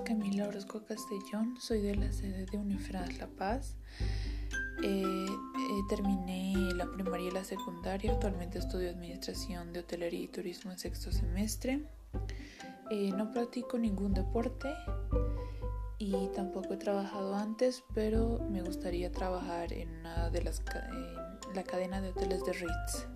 Camila Orozco Castellón, soy de la sede de Unifras La Paz. Eh, eh, terminé la primaria y la secundaria, actualmente estudio Administración de Hotelería y Turismo en sexto semestre. Eh, no practico ningún deporte y tampoco he trabajado antes, pero me gustaría trabajar en una de las en la cadena de hoteles de Ritz.